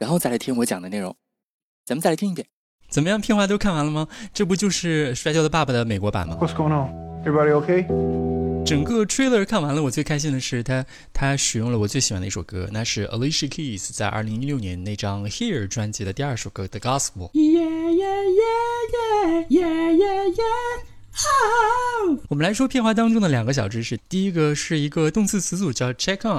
然后再来听我讲的内容。咱们再来听一遍，怎么样？片花都看完了吗？这不就是《摔跤的爸爸》的美国版吗？What's going on? Everybody okay? 整个 trailer 看完了，我最开心的是他他使用了我最喜欢的一首歌，那是 Alicia Keys 在二零一六年那张 Here 专辑的第二首歌 The Gospel。Yeah yeah yeah yeah yeah yeah yeah。好，我们来说片花当中的两个小知识。第一个是一个动词词组叫 check on，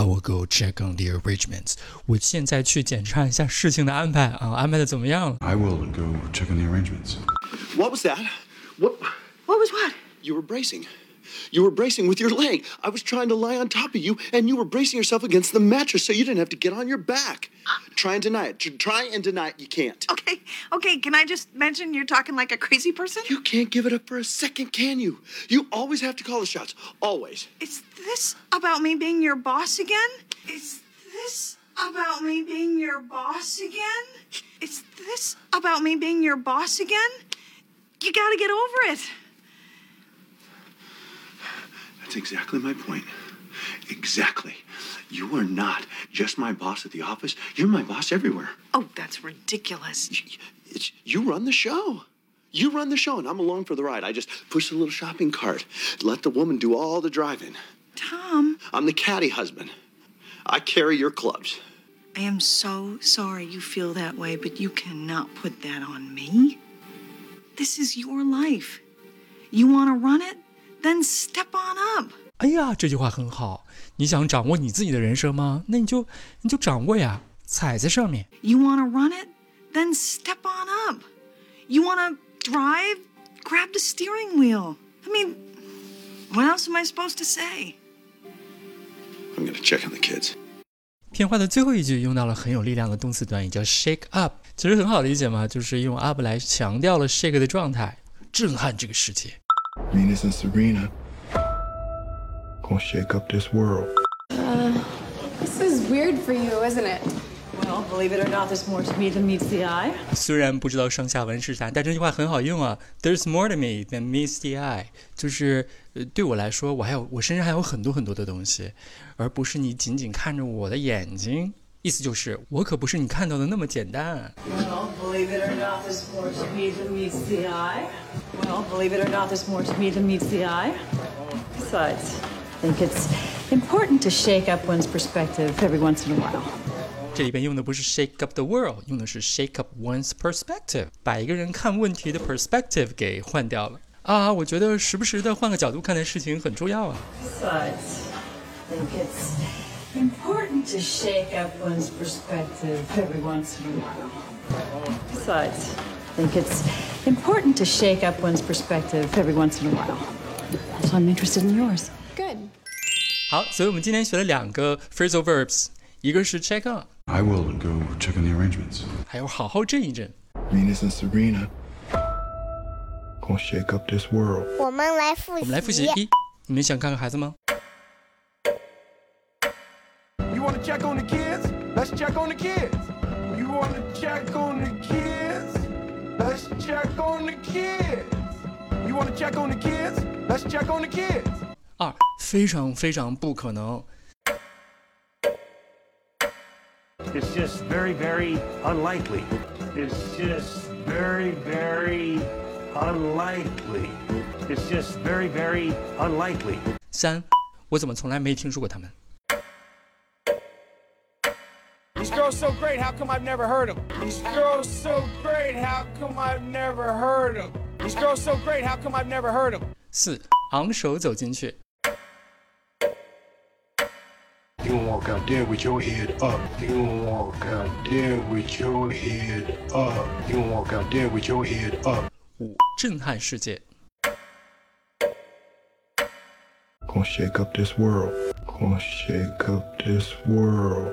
I will go check on the arrangements. 我现在去检查一下事情的安排啊，安排的怎么样了？I will go check on the arrangements. What was that? What? What was what? You were bracing. You were bracing with your leg. I was trying to lie on top of you, and you were bracing yourself against the mattress so you didn't have to get on your back. Try and deny it. Try and deny it. You can't. Okay, okay. Can I just mention you're talking like a crazy person? You can't give it up for a second, can you? You always have to call the shots. Always. Is this about me being your boss again? Is this about me being your boss again? Is this about me being your boss again? You gotta get over it. That's exactly my point. Exactly. You are not just my boss at the office. You're my boss everywhere. Oh, that's ridiculous. It's, you run the show. You run the show, and I'm along for the ride. I just push the little shopping cart, let the woman do all the driving. Tom. I'm the caddy husband. I carry your clubs. I am so sorry you feel that way, but you cannot put that on me. This is your life. You want to run it? Then step on up。哎呀，这句话很好。你想掌握你自己的人生吗？那你就你就掌握呀，踩在上面。You wanna run it? Then step on up. You wanna drive? Grab the steering wheel. I mean, what else am I supposed to say? I'm gonna check on the kids. 片花的最后一句用到了很有力量的动词短语，叫 shake up。其实很好理解嘛，就是用 up 来强调了 shake 的状态，震撼这个世界。Venus and Serena gonna shake up this world. Uh, this is weird for you, isn't it? Well, believe it or not, there's more to me than meets the eye. 虽然不知道上下文是啥，但这句话很好用啊。There's more to me than meets the eye，就是呃对我来说，我还有我身上还有很多很多的东西，而不是你仅仅看着我的眼睛。 意思就是，我可不是你看到的那么简单。Well, believe it or not, there's more to me than meets the eye. Well, believe it or not, there's more to me than meets the eye. Besides, I think it's important to shake up one's perspective every once in a while. 这里边用的不是 shake up the world，用的是 shake up one's perspective，把一个人看问题的 perspective 给换掉了啊！我觉得时不时的换个角度看待事情很重要啊。Besides, I think it's important to shake up one's perspective every once in a while. Besides, I think it's important to shake up one's perspective every once in a while. So I'm interested in yours. Good. 好，所以我们今天学了两个 phrasal verbs，一个是 check on。I will go check on the arrangements. 还有好好震一震。Venus and Serena gonna shake up this world. 我们来复习。我们来复习一，你们想看看孩子吗 ？check on the kids? Let's check on the kids. You want to check on the kids? Let's check on the kids. You want to check on the kids? Let's check on the kids. 二，非常非常不可能。It's just very, very unlikely. It's just very, very unlikely. It's just very, very unlikely. 三， 我怎么从来没听说过他们？ girls so great, how come I've never heard them? These girls so great, how come I've never heard them? These girls so great, how come I've never heard them? 四，昂首走进去。 You gonna walk out there with your head up. You gonna walk out there with your head up. You gonna walk out there with your head up. 五，震撼世界。 Gonna shake up this world. Gonna shake up this world.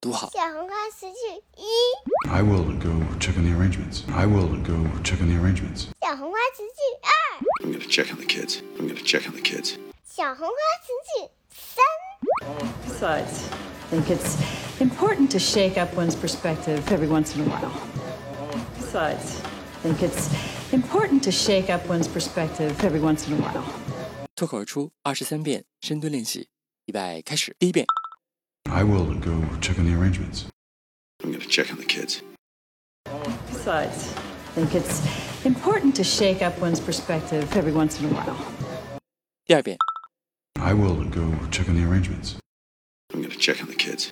读好。小红花词句一， I will go check on the arrangements. I will go check on the arrangements. 小红花词句二， I'm gonna check on the kids. I'm gonna check on the kids. 小红花词句三， Besides, I think it's important to shake up one's perspective every once in a while. Besides, I think it's important to shake up one's perspective every once in a while. 脱口而出二十三遍深蹲练习，预备开始。第一遍， I will go check on the arrangements. I'm going to check on the kids. Besides, I think it's important to shake up one's perspective every once in a while. Yeah, yeah. I will go check on the arrangements. I'm going to check on the kids.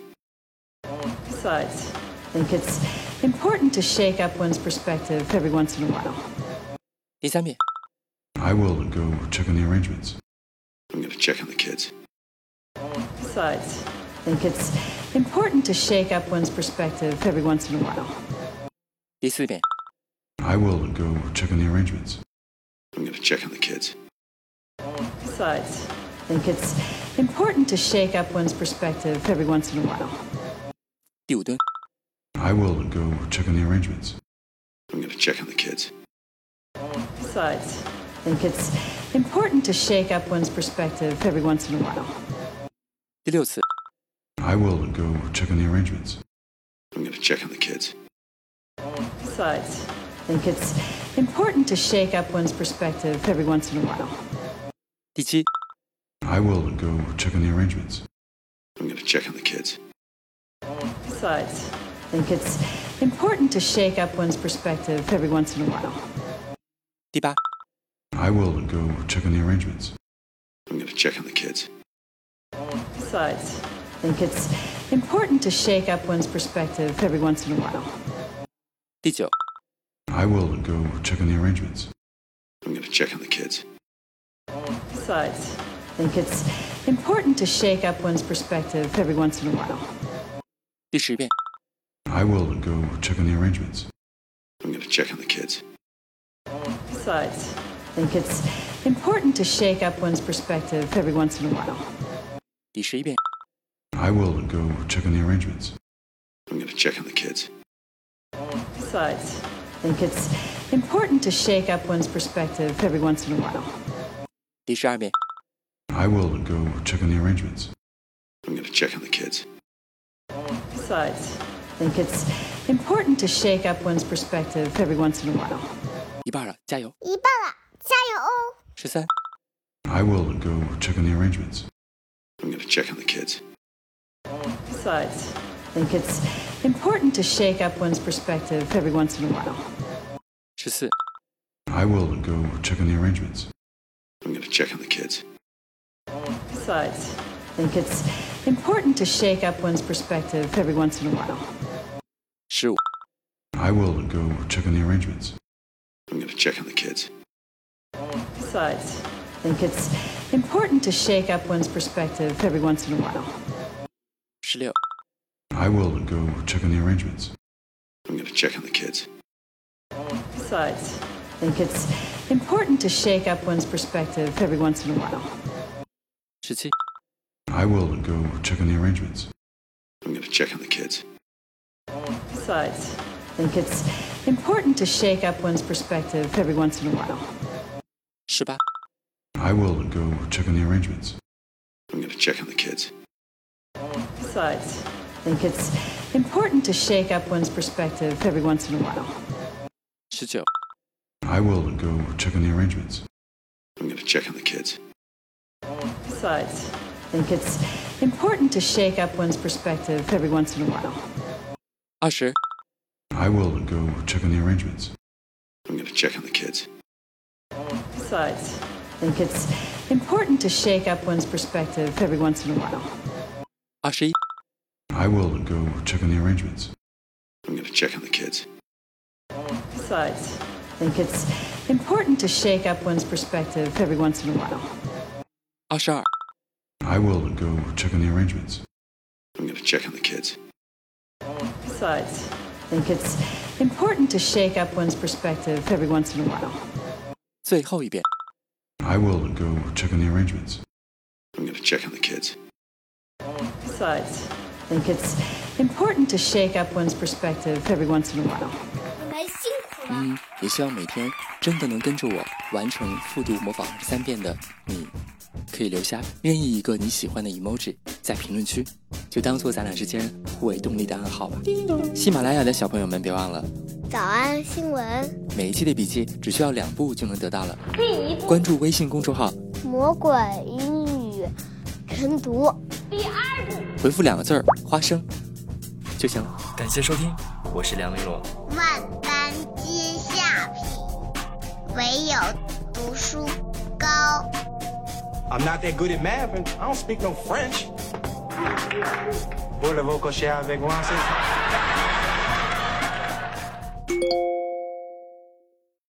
Besides, I think it's important to shake up one's perspective every once in a while. Yes. I will go check on the arrangements. I'm going to check on the kids. Besides, I think it's important to shake up one's perspective every once in a while. 第四遍， I will go check on the arrangements. I'm gonna check on the kids. Besides, I think it's important to shake up one's perspective every once in a while. 第五蹲， I will go check on the arrangements. I'm gonna check on the kids. Besides, I think it's important to shake up one's perspective every once in a while. 第六次， I will go check on the arrangements. I'm gonna check on the kids. Besides, I think it's important to shake up one's perspective every once in a while. 第七， I will go check on the arrangements. I'm gonna check on the kids. Besides, I think it's important to shake up one's perspective every once in a while. 第八， I will go check on the arrangements. I'm gonna check on the kids. Besides, I think it's important to shake up one's perspective every once in a while. 第九， I will go check on the arrangements. I'm gonna check on the kids. Besides, I think it's important to shake up one's perspective every once in a while. 第十遍， I will go check on the arrangements. I'm gonna check on the kids. Besides, I think it's important to shake up one's perspective every once in a while. 第十一遍， I will go check on the arrangements. I'm gonna check on the kids. Besides, I think it's important to shake up one's perspective every once in a while. 第十二遍， I will go check on the arrangements. I'm gonna check on the kids. Besides, I think it's important to shake up one's perspective every once in a while. 一半了，加油！一半了，加油哦！十三、 I will go check on the arrangements. I'm gonna check on the kids. Besides, I think it's important to shake up one's perspective every once in a while. 十四、 I will go check on the arrangements. I'm gonna check on the kids. Besides, I think it's important to shake up one's perspective every once in a while. 十五、 I will go check on the arrangements. I'm gonna check on the kids. Besides, I think it's important to shake up one's perspective every once in a while. actually. I will go check on the arrangements. I'm going to check on the kids. Besides, I think it's important to shake up one's perspective every once in a while. Shitty. I will go check on the arrangements. I'm going to check on the kids. Besides, I think it's important to shake up one's perspective every once in a while. Shabbat. I will go check on the arrangements. I'm going to check on the kids sides. I think it's important to shake up one's perspective every once in a while. I will go check on the arrangements. I'm going to check on the kids. Besides, I think it's important to shake up one's perspective every once in a while. Usher. I will go check on the arrangements. I'm going to check on the kids. Besides, I think it's important to shake up one's perspective every once in a while. Ashi. I will go check on the arrangements. I'm going to check on the kids. Besides, I think it's important to shake up one's perspective every once in a while. 二十二、 I will go check on the arrangements. I'm going to check on the kids. Besides, I think it's important to shake up one's perspective every once in a while. 最后一遍。 I will go check on the arrangements. I'm going to check on the kids. Besides, I think it's important to shake up one's perspective every once in a while. 你们辛苦了。嗯，也希望每天真的能跟着我完成复读模仿二十三遍的你，可以留下任意一个你喜欢的 emoji 在评论区，就当做咱俩之间互为动力的暗号吧。喜马拉雅的小朋友们，别忘了早安新闻，每一期的笔记只需要两步就能得到了。第一步关注微信公众号，魔鬼英语晨读。第二步回复两个字儿“花生”就行了。感谢收听，我是梁丽罗。万般皆下品，唯有读书高。I'm not that good at math, and I don't speak no French. Voulez-vous coucher avec moi, c'est-